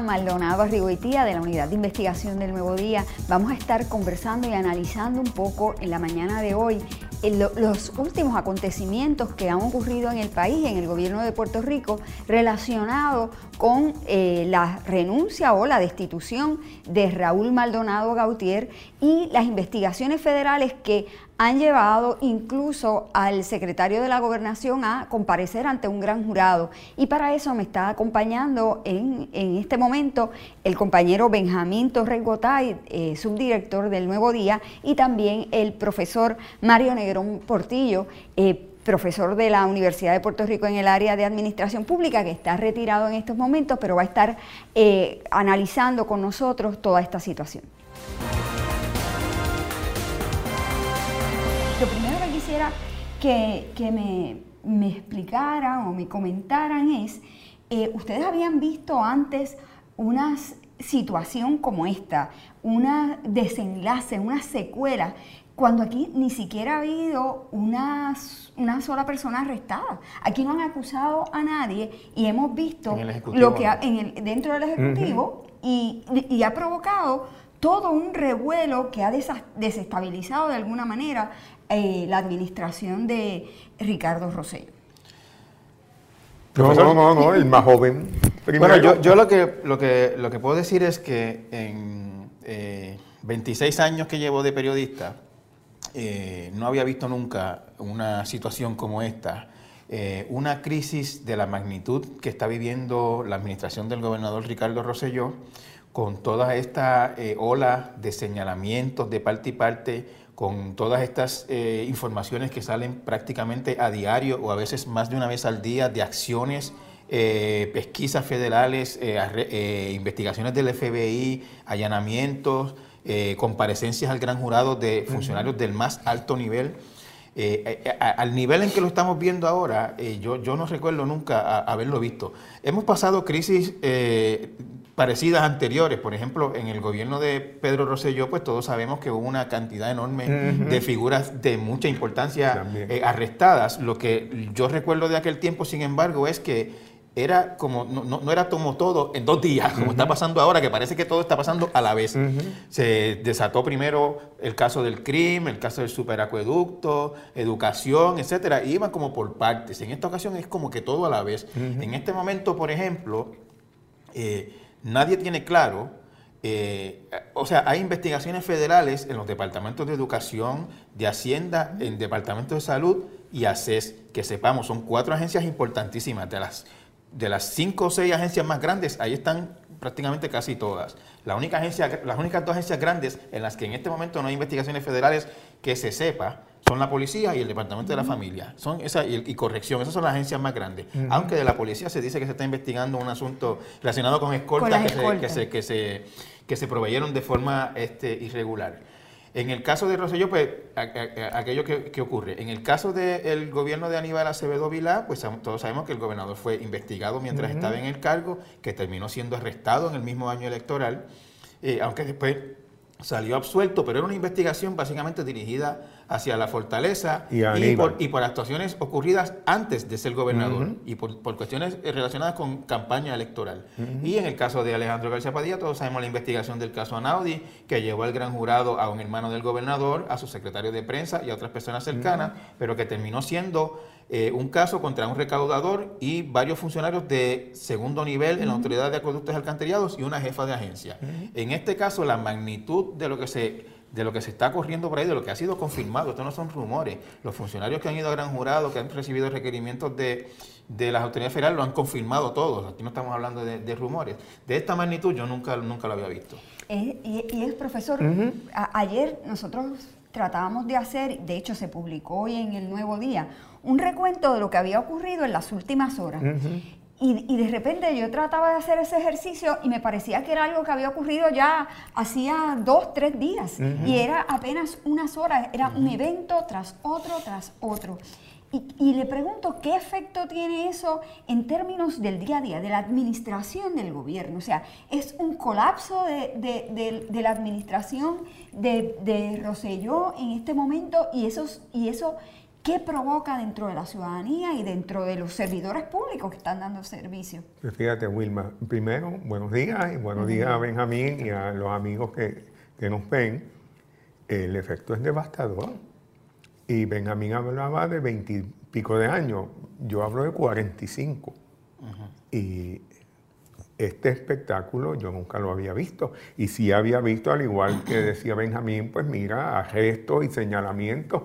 Maldonado Arrigoitía de la Unidad de Investigación del Nuevo Día. Vamos a estar conversando y analizando un poco en la mañana de hoy los últimos acontecimientos que han ocurrido en el país, en el gobierno de Puerto Rico, relacionados con eh, la renuncia o la destitución de Raúl Maldonado Gautier y las investigaciones federales que han llevado incluso al secretario de la gobernación a comparecer ante un gran jurado. Y para eso me está acompañando en, este momento el compañero Benjamín Torres Gotay, eh, subdirector del Nuevo Día, y también el profesor Mario Portillo. Eh, profesor de la Universidad de Puerto Rico en el área de Administración Pública, que está retirado en estos momentos, pero va a estar eh, analizando con nosotros toda esta situación. Lo primero que quisiera que, me, explicaran o me comentaran es, eh, ¿ustedes habían visto antes una situación como esta, una desenlace, una secuela, cuando aquí ni siquiera ha habido una, una sola persona arrestada. Aquí no han acusado a nadie y hemos visto lo que en dentro del Ejecutivo y, y, ha provocado todo un revuelo que ha desestabilizado de alguna manera eh, la administración de Ricardo Rosselló. No, no, no, no, el más joven. Bueno, yo, lo, que, lo, que, lo que puedo decir es que en 26 eh, años que llevo de periodista, eh, no había visto nunca una situación como esta. una crisis de la magnitud que está viviendo la administración del gobernador Ricardo Rosselló, con toda esta ola de señalamientos de parte y parte con todas estas eh, informaciones que salen prácticamente a diario o a veces más de una vez al día de acciones, eh, pesquisas federales, eh, investigaciones del FBI, allanamientos, comparecencias al gran jurado de funcionarios del más alto nivel. al nivel en que lo estamos viendo ahora, yo, yo no recuerdo nunca haberlo visto. Hemos pasado crisis parecidas anteriores. Por ejemplo, en el gobierno de Pedro Rosselló, pues todos sabemos que hubo una cantidad enorme de figuras de mucha importancia eh, arrestadas. Lo que yo recuerdo de aquel tiempo, sin embargo, es que era como, no, no, era como todo en dos días, como está pasando ahora, que parece que todo está pasando a la vez. Se desató primero el caso del crimen, el caso del superacueducto, educación, etcétera, y iban como por partes. En esta ocasión es como que todo a la vez. En este momento, por ejemplo, eh, nadie tiene claro, eh, o sea, hay investigaciones federales en los departamentos de educación, de Hacienda, en departamentos de salud y ACES, que sepamos, son cuatro agencias importantísimas. De las, de las cinco o seis agencias más grandes, ahí están prácticamente casi todas. La única agencia, las únicas dos agencias grandes en las que en este momento no hay investigaciones federales que se sepa son la policía y el departamento de la familia. Son esa y, corrección, esas son las agencias más grandes. Aunque de la policía se dice que se está investigando un asunto relacionado con escoltas, que, se, que, se, que, se, proveyeron de forma este, irregular. En el caso de Rosselló, pues aquello que, ocurre. En el caso del gobierno de Aníbal Acevedo Vilá, pues todos sabemos que el gobernador fue investigado mientras estaba en el cargo, que terminó siendo arrestado en el mismo año electoral, eh, aunque después salió absuelto, pero era una investigación básicamente dirigida hacia la fortaleza y, por, actuaciones ocurridas antes de ser gobernador y por, cuestiones relacionadas con campaña electoral. Y en el caso de Alejandro García Padilla, todos sabemos la investigación del caso Anaudi, que llevó al gran jurado a un hermano del gobernador, a su secretario de prensa y a otras personas cercanas, pero que terminó siendo eh, un caso contra un recaudador y varios funcionarios de segundo nivel en la Autoridad de Acueductos y Alcantarillados y una jefa de agencia. En este caso, la magnitud de lo que se de lo que se está corriendo por ahí, de lo que ha sido confirmado, esto no son rumores. Los funcionarios que han ido a gran jurado, que han recibido requerimientos de, las autoridades federales, lo han confirmado todos. Aquí no estamos hablando de, rumores. De esta magnitud yo nunca, nunca lo había visto. y, es, profesor, ayer nosotros tratábamos de hacer, de hecho se publicó hoy en el Nuevo Día, un recuento de lo que había ocurrido en las últimas horas. y, de repente yo trataba de hacer ese ejercicio y me parecía que era algo que había ocurrido ya hacía dos, tres días. Y era apenas unas horas, era un evento tras otro, tras otro. Y, le pregunto, ¿qué efecto tiene eso en términos del día a día, de la administración del gobierno? O sea, ¿es un colapso de, la administración de, Roselló en este momento y, esos, y eso ¿Qué provoca dentro de la ciudadanía y dentro de los servidores públicos que están dando servicio? Pues fíjate, Wilma, primero, buenos días y buenos días a Benjamín y a los amigos que, nos ven. El efecto es devastador. Y Benjamín hablaba de veintipico de años, yo hablo de 45. Y este espectáculo yo nunca lo había visto. Y si había visto, al igual que decía Benjamín, pues mira, arrestos y señalamientos,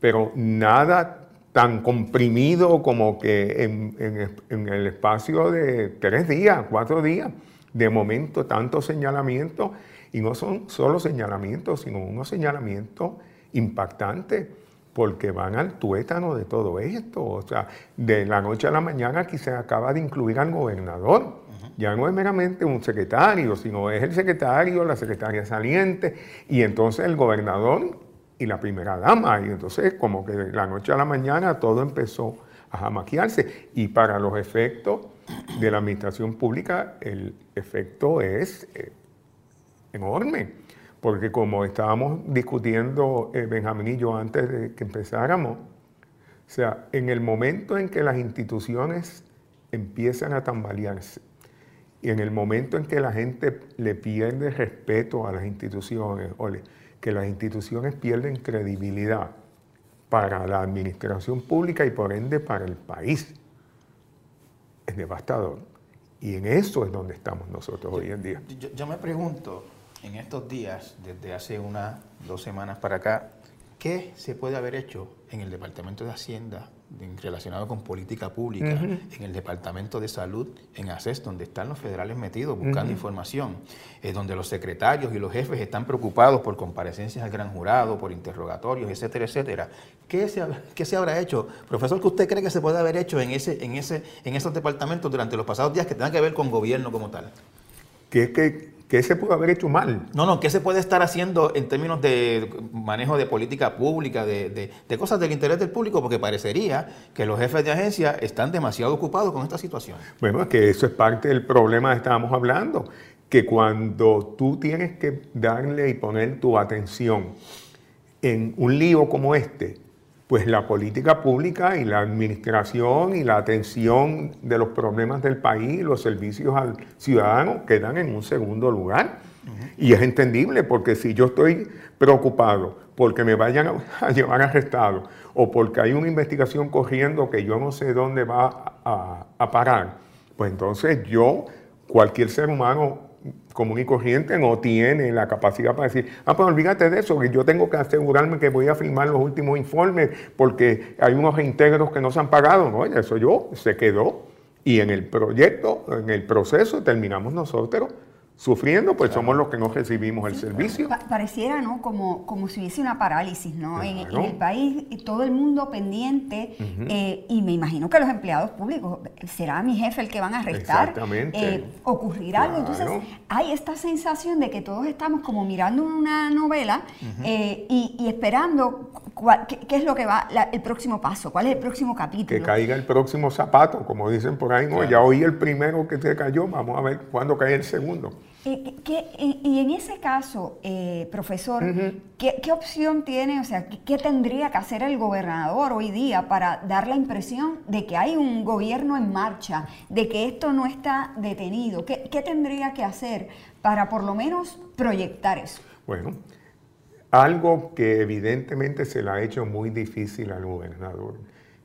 pero nada tan comprimido como que en, el espacio de tres días, cuatro días, de momento tantos señalamientos, y no son solo señalamientos, sino unos señalamientos impactantes porque van al tuétano de todo esto. O sea, de la noche a la mañana aquí se acaba de incluir al gobernador ya no es meramente un secretario, sino es el secretario, la secretaria saliente, y entonces el gobernador y la primera dama. Y entonces como que de la noche a la mañana todo empezó a jamaquearse. Y para los efectos de la administración pública, el efecto es eh, enorme. Porque como estábamos discutiendo eh, Benjamín y yo antes de que empezáramos, o sea, en el momento en que las instituciones empiezan a tambalearse, y en el momento en que la gente le pierde respeto a las instituciones o que las instituciones pierden credibilidad para la administración pública y por ende para el país, es devastador. Y en eso es donde estamos nosotros hoy en día. Yo, me pregunto, en estos días, desde hace unas dos semanas para acá, ¿qué se puede haber hecho en el Departamento de Hacienda relacionado con política pública, en el Departamento de Salud, en ACES, donde están los federales metidos buscando información, es donde los secretarios y los jefes están preocupados por comparecencias al gran jurado, por interrogatorios, etcétera, etcétera. ¿Qué se, qué se habrá hecho? Profesor, ¿qué usted cree que se puede haber hecho en, ese, en, ese, en esos departamentos durante los pasados días que tengan que ver con gobierno como tal? Que es que ¿Qué se pudo haber hecho mal? No, no, ¿qué se puede estar haciendo en términos de manejo de política pública, de, cosas del interés del público? Porque parecería que los jefes de agencia están demasiado ocupados con esta situación. Bueno, es que eso es parte del problema que estábamos hablando, que cuando tú tienes que darle y poner tu atención en un lío como este, pues la política pública y la administración y la atención de los problemas del país, los servicios al ciudadano quedan en un segundo lugar. Y es entendible porque si yo estoy preocupado porque me vayan a, llevar arrestado o porque hay una investigación corriendo que yo no sé dónde va a, a parar, pues entonces yo, cualquier ser humano común y corriente no tiene la capacidad para decir, ah, pues olvídate de eso, que yo tengo que asegurarme que voy a firmar los últimos informes porque hay unos reintegros que no se han pagado. No, eso yo se quedó. Y en el proyecto, en el proceso, terminamos nosotros sufriendo, pues somos los que no recibimos el servicio. pareciera, ¿no? Como, como si hubiese una parálisis, ¿no? En, el país, todo el mundo pendiente, eh, y me imagino que los empleados públicos, ¿será mi jefe el que van a arrestar? Exactamente. Eh, ocurrir algo. Entonces, hay esta sensación de que todos estamos como mirando una novela eh, y, esperando qué, es lo que va, el próximo paso, cuál es el próximo capítulo. Que caiga el próximo zapato, como dicen por ahí, ¿no? Ya oí el primero que se cayó, vamos a ver cuándo cae el segundo. Y en ese caso, eh, profesor, ¿qué, opción tiene, o sea, ¿qué, tendría que hacer el gobernador hoy día para dar la impresión de que hay un gobierno en marcha, de que esto no está detenido? ¿Qué, tendría que hacer para por lo menos proyectar eso? Bueno, algo que evidentemente se le ha hecho muy difícil al gobernador,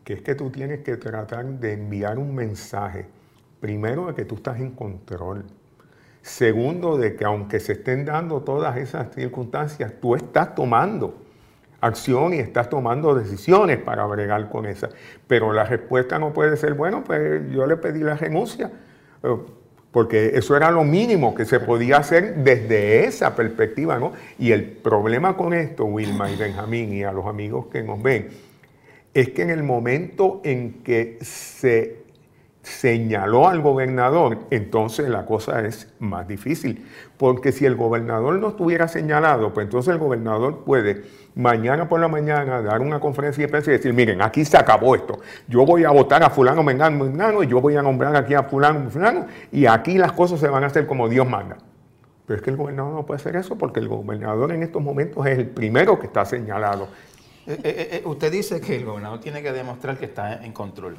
que es que tú tienes que tratar de enviar un mensaje, primero de que tú estás en control. Segundo, de que aunque se estén dando todas esas circunstancias, tú estás tomando acción y estás tomando decisiones para bregar con esas. Pero la respuesta no puede ser, bueno, pues yo le pedí la renuncia, eh, porque eso era lo mínimo que se podía hacer desde esa perspectiva, ¿no? Y el problema con esto, Wilma y Benjamín y a los amigos que nos ven, es que en el momento en que se señaló al gobernador, entonces la cosa es más difícil. Porque si el gobernador no estuviera señalado, pues entonces el gobernador puede mañana por la mañana dar una conferencia de prensa y decir, miren, aquí se acabó esto. Yo voy a votar a fulano, mengano, mengano, y yo voy a nombrar aquí a fulano, fulano, y aquí las cosas se van a hacer como Dios manda. Pero es que el gobernador no puede hacer eso porque el gobernador en estos momentos es el primero que está señalado eh, usted dice que el gobernador tiene que demostrar que está en control.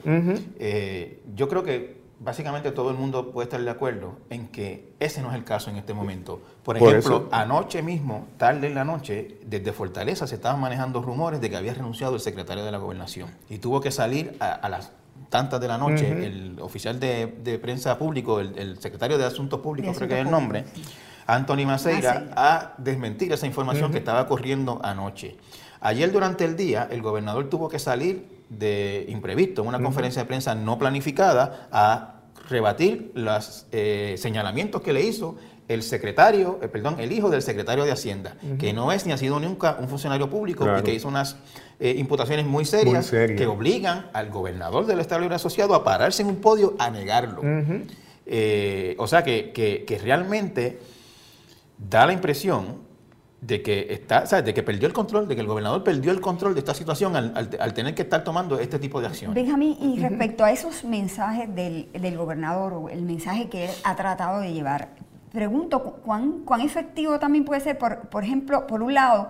yo creo que básicamente todo el mundo puede estar de acuerdo en que ese no es el caso en este momento. Por ejemplo, anoche mismo, tarde en la noche, desde Fortaleza se estaban manejando rumores de que había renunciado el secretario de la gobernación y tuvo que salir a, las tantas de la noche el oficial de, prensa público, el, secretario de Asuntos Públicos, creo que es el nombre, Anthony Maceira, a desmentir esa información que estaba corriendo anoche. Ayer durante el día el gobernador tuvo que salir de imprevisto, en una conferencia de prensa no planificada, a rebatir los eh, señalamientos que le hizo el secretario, eh, perdón, el hijo del secretario de Hacienda, que no es ni ha sido nunca un funcionario público y que hizo unas eh, imputaciones muy serias que obligan al gobernador del Estado Libre Asociado a pararse en un podio a negarlo. o sea que, que realmente da la impresión de que está, ¿sabes? de que perdió el control, de que el gobernador perdió el control de esta situación al, tener que estar tomando este tipo de acciones. Benjamín, y respecto a esos mensajes del, del, gobernador o el mensaje que él ha tratado de llevar, pregunto cuán, cuán efectivo también puede ser, por, por ejemplo, por un lado,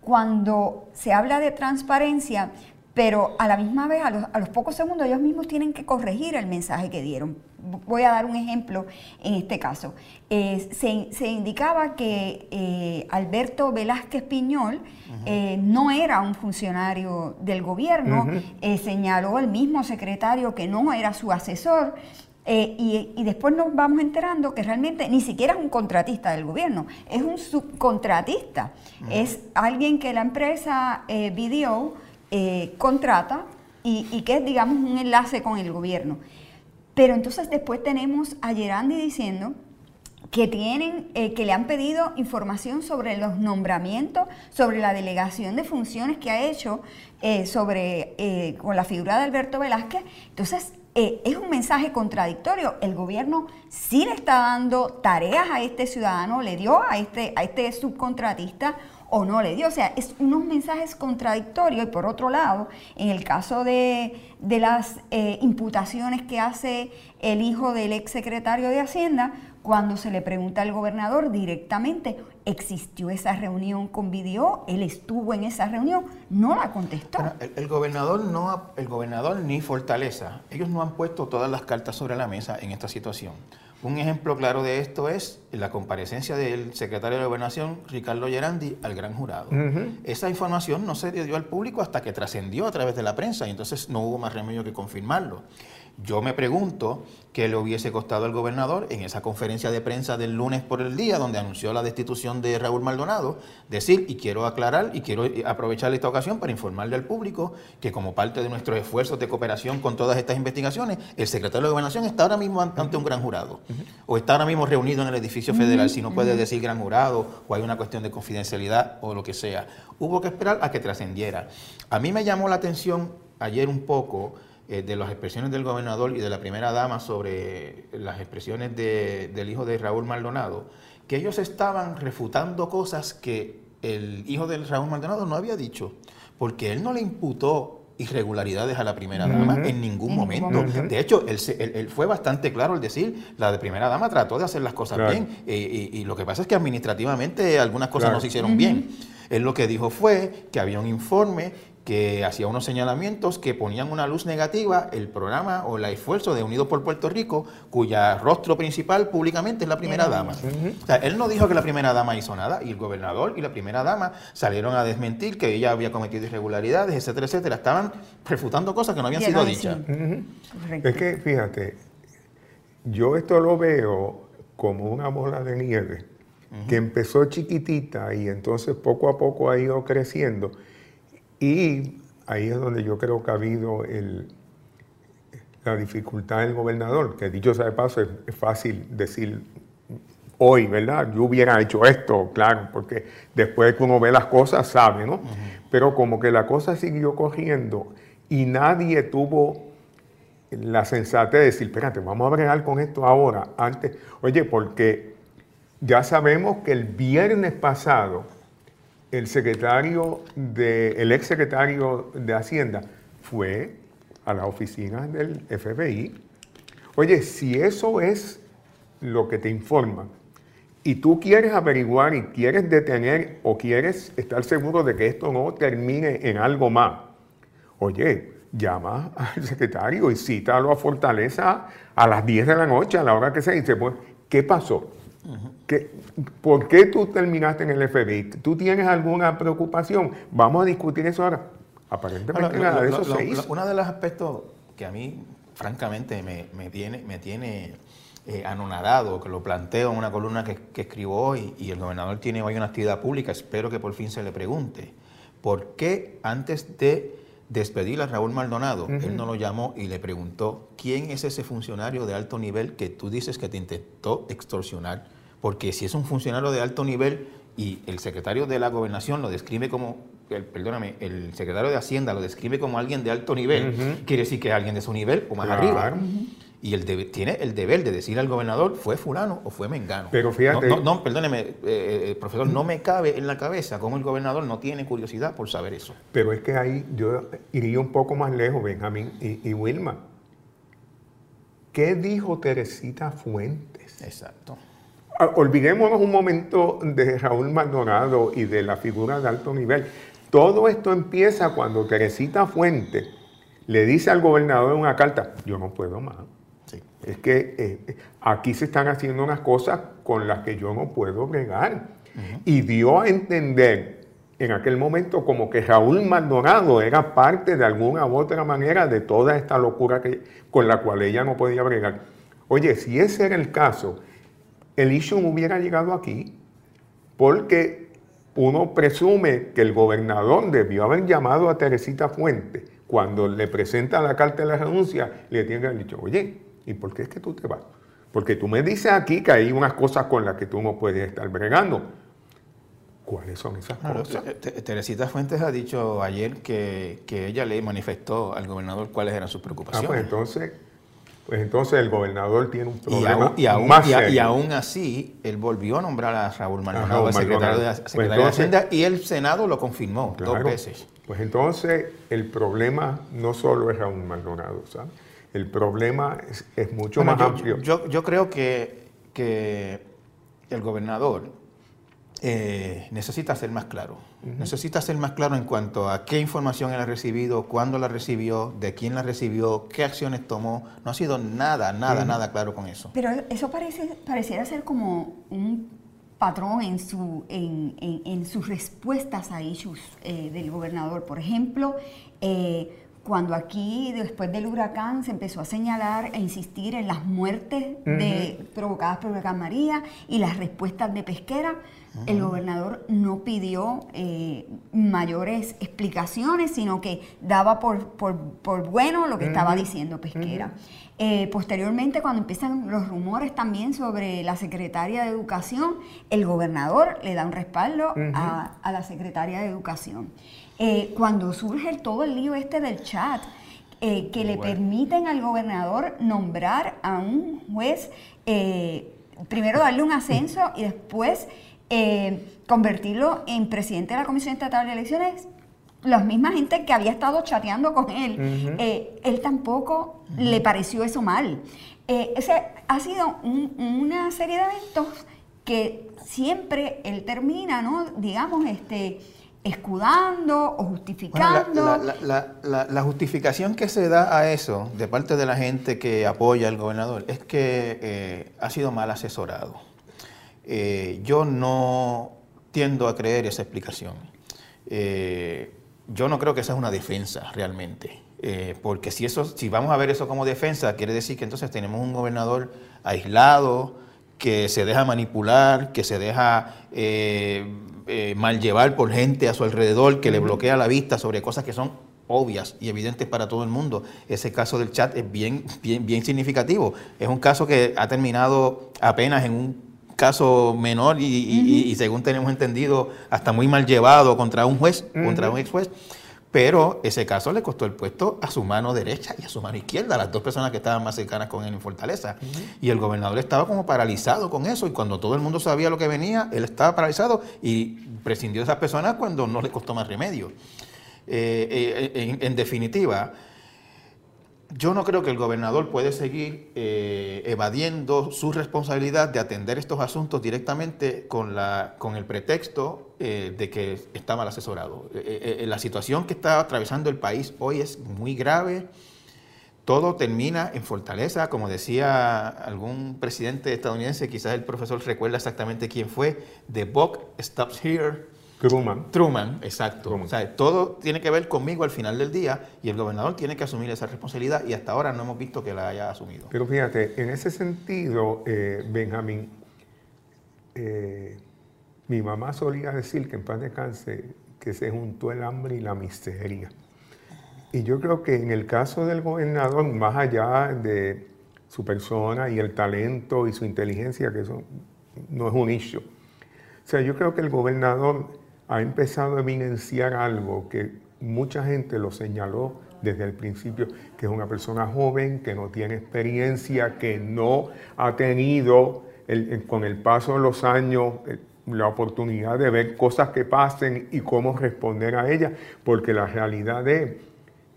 cuando se habla de transparencia, pero a la misma vez, a los, a los, pocos segundos, ellos mismos tienen que corregir el mensaje que dieron. Voy a dar un ejemplo en este caso. Eh, se, indicaba que eh, Alberto Velázquez Piñol eh, no era un funcionario del gobierno, señaló el mismo secretario que no era su asesor. Y, y, después nos vamos enterando que realmente ni siquiera es un contratista del gobierno, es un subcontratista, es alguien que la empresa Video contrata y, que es, digamos, un enlace con el gobierno. Pero entonces después tenemos a Gerandi diciendo que tienen, eh, que le han pedido información sobre los nombramientos, sobre la delegación de funciones que ha hecho eh, sobre con la figura de Alberto Velázquez. Entonces, es un mensaje contradictorio. El gobierno sí le está dando tareas a este ciudadano, le dio a este, a este subcontratista o no le dio. O sea, es unos mensajes contradictorios. Y por otro lado, en el caso de, las eh, imputaciones que hace el hijo del ex secretario de Hacienda, cuando se le pregunta al gobernador directamente, ¿existió esa reunión con Video? ¿Él estuvo en esa reunión? No la contestó. el, gobernador no, el gobernador ni Fortaleza, ellos no han puesto todas las cartas sobre la mesa en esta situación. Un ejemplo claro de esto es la comparecencia del secretario de Gobernación, Ricardo Gerandi, al gran jurado. Esa información no se dio al público hasta que trascendió a través de la prensa y entonces no hubo más remedio que confirmarlo. Yo me pregunto qué le hubiese costado al gobernador en esa conferencia de prensa del lunes por el día, donde anunció la destitución de Raúl Maldonado, decir, y quiero aclarar y quiero aprovechar esta ocasión para informarle al público que como parte de nuestros esfuerzos de cooperación con todas estas investigaciones, el secretario de Gobernación está ahora mismo ante un gran jurado, o está ahora mismo reunido en el edificio federal, si no puede decir gran jurado, o hay una cuestión de confidencialidad o lo que sea. Hubo que esperar a que trascendiera. A mí me llamó la atención ayer un poco eh, de las expresiones del gobernador y de la primera dama sobre las expresiones del hijo de Raúl Maldonado, que ellos estaban refutando cosas que el hijo de Raúl Maldonado no había dicho, porque él no le imputó irregularidades a la primera dama en ningún momento. De hecho, él, fue bastante claro al decir, la de primera dama trató de hacer las cosas bien, eh, y, lo que pasa es que administrativamente algunas cosas no se hicieron bien. Él lo que dijo fue que había un informe que hacía unos señalamientos que ponían una luz negativa el programa o el esfuerzo de Unidos por Puerto Rico, cuya rostro principal públicamente es la primera dama. O sea, él no dijo que la primera dama hizo nada, y el gobernador y la primera dama salieron a desmentir que ella había cometido irregularidades, etcétera, etcétera. Estaban refutando cosas que no habían sido dichas. Es que, fíjate, yo esto lo veo como una bola de nieve, que empezó chiquitita y entonces poco a poco ha ido creciendo y ahí es donde yo creo que ha habido la dificultad del gobernador, que dicho sea de paso, es, fácil decir hoy, ¿verdad? Yo hubiera hecho esto, claro, porque después que uno ve las cosas sabe, ¿no? Pero como que la cosa siguió cogiendo y nadie tuvo la sensatez de decir, espérate, vamos a bregar con esto ahora, antes. Oye, porque ya sabemos que el viernes pasado el secretario de, el ex secretario de Hacienda fue a la oficina del FBI. Oye, si eso es lo que te informa, y tú quieres averiguar y quieres detener o quieres estar seguro de que esto no termine en algo más, oye, llama al secretario y cítalo a Fortaleza a las 10 de la noche, a la hora que se dice, pues, ¿qué pasó? ¿Por qué tú terminaste en el FBI? ¿Tú tienes alguna preocupación? Vamos a discutir eso ahora. Aparentemente nada de eso se hizo. Uno de los aspectos que a mí, francamente, me, me tiene, me tiene eh, anonadado, que lo planteo en una columna que, que, escribo hoy, y el gobernador tiene hoy una actividad pública, espero que por fin se le pregunte, ¿por qué antes de despedir a Raúl Maldonado, él no lo llamó y le preguntó, ¿quién es ese funcionario de alto nivel que tú dices que te intentó extorsionar? Porque si es un funcionario de alto nivel y el secretario de la gobernación lo describe como, el, perdóname, el secretario de Hacienda lo describe como alguien de alto nivel, quiere decir que es alguien de su nivel o más arriba. Y el tiene el deber de decir al gobernador, fue fulano o fue mengano. Pero fíjate... No, no, perdóneme, eh, eh, profesor, no me cabe en la cabeza cómo el gobernador no tiene curiosidad por saber eso. Pero es que ahí yo iría un poco más lejos, Benjamín y, Wilma. ¿Qué dijo Teresita Fuentes? Exacto. Ah, olvidémonos un momento de Raúl Maldonado y de la figura de alto nivel. Todo esto empieza cuando Teresita Fuentes le dice al gobernador en una carta, yo no puedo más. Es que eh, aquí se están haciendo unas cosas con las que yo no puedo bregar. Y dio a entender en aquel momento como que Raúl Maldonado era parte de alguna u otra manera de toda esta locura que, con la cual ella no podía bregar. Oye, si ese era el caso, el issue hubiera llegado aquí porque uno presume que el gobernador debió haber llamado a Teresita Fuente cuando le presenta la carta de la renuncia, le tiene que haber dicho, oye, ¿Y por qué es que tú te vas? Porque tú me dices aquí que hay unas cosas con las que tú no puedes estar bregando. ¿Cuáles son esas cosas? Teresita Fuentes ha dicho ayer que, ella le manifestó al gobernador cuáles eran sus preocupaciones. Ah, pues entonces, pues entonces el gobernador tiene un problema y aún, más y, aún así, él volvió a nombrar a Raúl Maldonado, secretario, de, pues Hacienda, y el Senado lo confirmó dos veces. Pues entonces el problema no solo es Raúl Maldonado, ¿sabes? El problema es, mucho más amplio. Yo, creo que, el gobernador eh, necesita ser más claro. Necesita ser más claro en cuanto a qué información él ha recibido, cuándo la recibió, de quién la recibió, qué acciones tomó. No ha sido nada, nada, nada claro con eso. Pero eso parece, pareciera ser como un patrón en, su, en, sus respuestas a issues eh, del gobernador. Por ejemplo, eh, cuando aquí, después del huracán, se empezó a señalar e insistir en las muertes de, provocadas por el huracán María y las respuestas de Pesquera, el gobernador no pidió eh, mayores explicaciones, sino que daba por, por, bueno lo que estaba diciendo Pesquera. Eh, posteriormente, cuando empiezan los rumores también sobre la secretaria de Educación, el gobernador le da un respaldo a, a la secretaria de Educación. Eh, cuando surge todo el lío este del chat, eh, que le permiten al gobernador nombrar a un juez, eh, primero darle un ascenso y después convertirlo en presidente de la Comisión Estatal de Elecciones, la misma gente que había estado chateando con él, él tampoco le pareció eso mal. ese ha sido una serie de eventos que siempre él termina, ¿no? Digamos, este escudando o justificando. la, justificación que se da a eso de parte de la gente que apoya al gobernador es que eh, ha sido mal asesorado. Eh, yo no tiendo a creer esa explicación. Eh, yo no creo que esa es una defensa realmente. porque si, eso, si vamos a ver eso como defensa, quiere decir que entonces tenemos un gobernador aislado, que se deja manipular, que se deja eh, mal llevar por gente a su alrededor que le bloquea la vista sobre cosas que son obvias y evidentes para todo el mundo. Ese caso del chat es bien, bien, bien significativo. Es un caso que ha terminado apenas en un caso menor y, según tenemos entendido, hasta muy mal llevado contra un juez, contra un ex juez. Pero ese caso le costó el puesto a su mano derecha y a su mano izquierda, las dos personas que estaban más cercanas con él en Fortaleza. Y el gobernador estaba como paralizado con eso. Y cuando todo el mundo sabía lo que venía, él estaba paralizado y prescindió de esas personas cuando no le costó más remedio. Eh, eh, en, definitiva, yo no creo que el gobernador puede seguir eh, evadiendo su responsabilidad de atender estos asuntos directamente con, la, con el pretexto eh, de que está mal asesorado. Eh, la situación que está atravesando el país hoy es muy grave. Todo termina en fortaleza, como decía algún presidente estadounidense, quizás el profesor recuerda exactamente quién fue, the buck stops here, Truman. Truman, exacto. O sea, todo tiene que ver conmigo al final del día y el gobernador tiene que asumir esa responsabilidad y hasta ahora no hemos visto que la haya asumido. Pero fíjate, en ese sentido, eh, Benjamín, eh, mi mamá solía decir que en paz descanse que se juntó el hambre y la miseria. Y yo creo que en el caso del gobernador, más allá de su persona y el talento y su inteligencia, que eso no es un issue. O sea, yo creo que el gobernador ha empezado a evidenciar algo que mucha gente lo señaló desde el principio, que es una persona joven, que no tiene experiencia, que no ha tenido con el paso de los años eh, la oportunidad de ver cosas que pasen y cómo responder a ellas, porque la realidad es,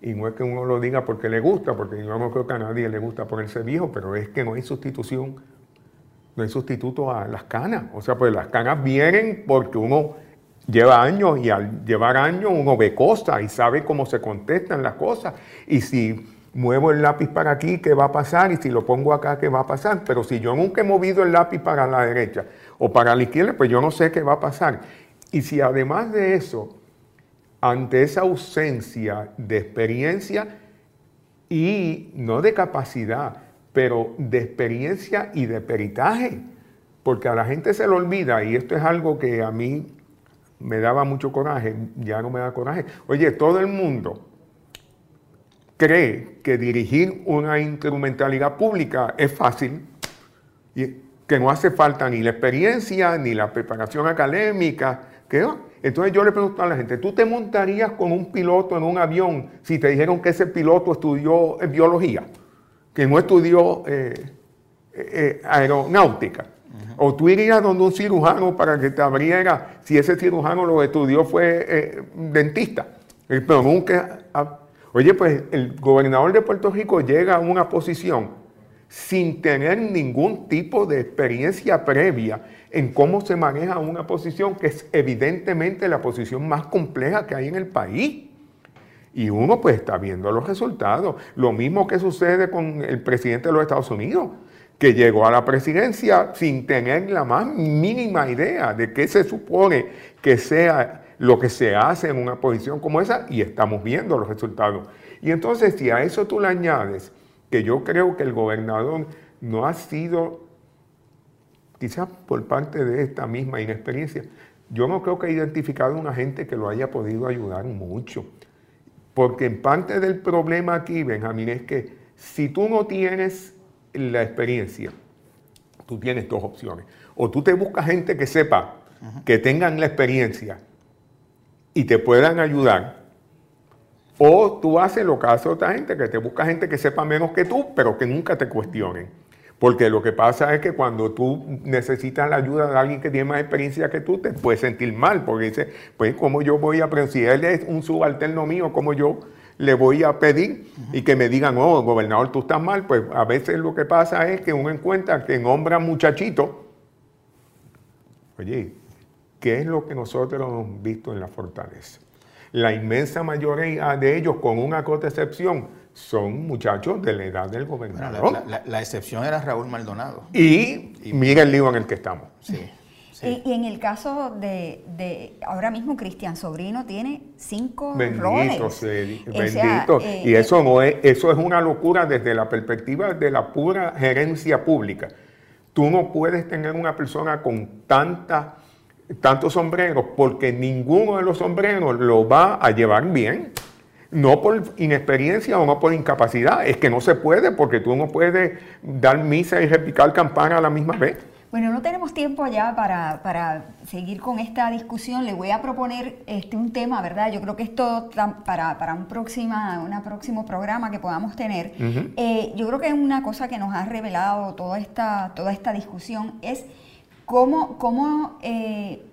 y no es que uno lo diga porque le gusta, porque yo no creo que a nadie le gusta ponerse viejo, pero es que no hay sustitución, no hay sustituto a las canas. O sea, pues las canas vienen porque uno lleva años y al llevar años uno ve cosas y sabe cómo se contestan las cosas. Y si muevo el lápiz para aquí, ¿qué va a pasar? Y si lo pongo acá, ¿qué va a pasar? Pero si yo nunca he movido el lápiz para la derecha o para la izquierda, pues yo no sé qué va a pasar. Y si además de eso, ante esa ausencia de experiencia y no de capacidad, pero de experiencia y de peritaje, porque a la gente se le olvida, y esto es algo que a mí me daba mucho coraje, ya no me da coraje. Oye, todo el mundo cree que dirigir una instrumentalidad pública es fácil y que no hace falta ni la experiencia ni la preparación académica. Que Entonces yo le pregunto a la gente, ¿tú te montarías con un piloto en un avión si te dijeron que ese piloto estudió biología, que no estudió eh, eh, eh, aeronáutica? O tú irías donde un cirujano para que te abriera, si ese cirujano lo estudió fue eh, dentista. Eh, pero nunca... Oye, pues el gobernador de Puerto Rico llega a una posición sin tener ningún tipo de experiencia previa en cómo se maneja una posición que es evidentemente la posición más compleja que hay en el país. Y uno pues está viendo los resultados. Lo mismo que sucede con el presidente de los Estados Unidos que llegó a la presidencia sin tener la más mínima idea de qué se supone que sea lo que se hace en una posición como esa y estamos viendo los resultados. Y entonces si a eso tú le añades que yo creo que el gobernador no ha sido, quizás por parte de esta misma inexperiencia, yo no creo que haya identificado a una gente que lo haya podido ayudar mucho. Porque en parte del problema aquí, Benjamín, es que si tú no tienes la experiencia, tú tienes dos opciones. O tú te buscas gente que sepa, que tengan la experiencia y te puedan ayudar. O tú haces lo que hace otra gente, que te busca gente que sepa menos que tú, pero que nunca te cuestionen. Porque lo que pasa es que cuando tú necesitas la ayuda de alguien que tiene más experiencia que tú, te puedes sentir mal, porque dices, pues, ¿cómo yo voy a, pero si él es un subalterno mío, ¿cómo yo le voy a pedir y que me digan, oh, gobernador, tú estás mal, pues a veces lo que pasa es que uno encuentra que nombra muchachito. Oye, ¿qué es lo que nosotros hemos visto en la fortaleza? La inmensa mayoría de ellos, con una corta excepción, son muchachos de la edad del gobernador. la, excepción era Raúl Maldonado. Y, y, mira el lío en el que estamos. Sí. Y, en el caso de, ahora mismo Cristian Sobrino tiene cinco bendito roles. bendito. Eh, y eso no es, eso es una locura desde la perspectiva de la pura gerencia pública. Tú no puedes tener una persona con tanta, tantos sombreros porque ninguno de los sombreros lo va a llevar bien. No por inexperiencia o no por incapacidad, es que no se puede porque tú no puedes dar misa y repicar campana a la misma vez. Bueno, no tenemos tiempo ya para, seguir con esta discusión. Le voy a proponer este, un tema, ¿verdad? Yo creo que esto para, para un, próxima, una próximo programa que podamos tener. Eh, yo creo que una cosa que nos ha revelado toda esta, toda esta discusión es cómo, cómo eh,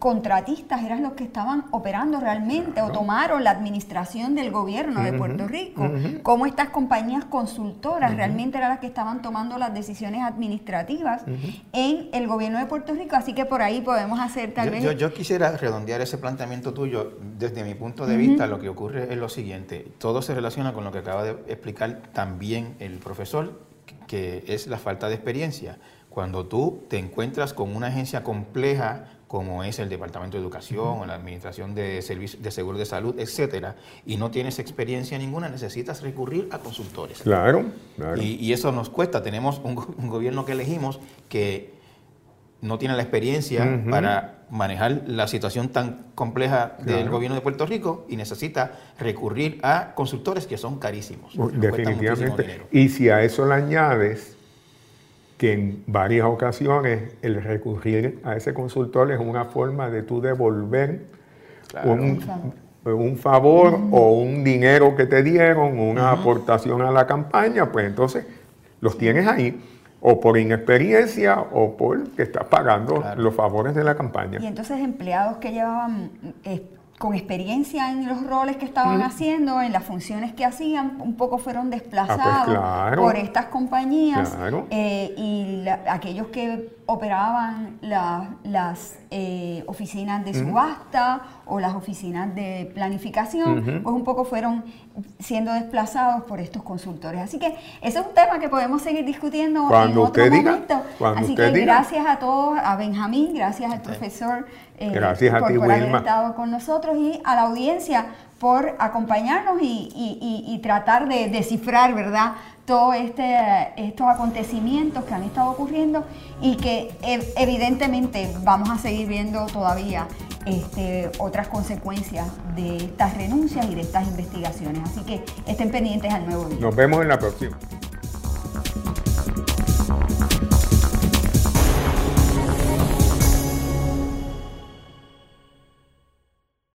contratistas eran los que estaban operando realmente o tomaron la administración del gobierno de Puerto Rico, cómo estas compañías consultoras realmente eran las que estaban tomando las decisiones administrativas en el gobierno de Puerto Rico, así que por ahí podemos hacer tal vez... Yo, quisiera redondear ese planteamiento tuyo, desde mi punto de vista. Lo que ocurre es lo siguiente, todo se relaciona con lo que acaba de explicar también el profesor, que es la falta de experiencia. Cuando tú te encuentras con una agencia compleja como es el Departamento de Educación o la Administración de, Servicios de Seguro de Salud, etcétera, y no tienes experiencia ninguna, necesitas recurrir a consultores. Claro, claro. Y, eso nos cuesta. Tenemos un, gobierno que elegimos que no tiene la experiencia para manejar la situación tan compleja del gobierno de Puerto Rico y necesita recurrir a consultores que son carísimos. Definitivamente. Y si a eso le añades que en varias ocasiones el recurrir a ese consultor es una forma de tú devolver un, favor o un dinero que te dieron, una aportación a la campaña, pues entonces los tienes ahí o por inexperiencia o por que estás pagando los favores de la campaña. Y entonces empleados que llevaban eh, con experiencia en los roles que estaban haciendo, en las funciones que hacían, un poco fueron ah, pues desplazados por estas compañías eh, y aquellos que operaban las eh, oficinas de subasta o las oficinas de planificación, pues un poco fueron siendo desplazados por estos consultores. Así que ese es un tema que podemos seguir discutiendo cuando en otro usted momento. Así que gracias a todos, a Benjamín, gracias al profesor eh, Gracias a por, haber estado con nosotros y a la audiencia por acompañarnos y, tratar de descifrar, ¿verdad?, todos este, estos acontecimientos que han estado ocurriendo y que evidentemente vamos a seguir viendo todavía este, otras consecuencias de estas renuncias y de estas investigaciones. Así que estén pendientes al nuevo día. Nos vemos en la próxima.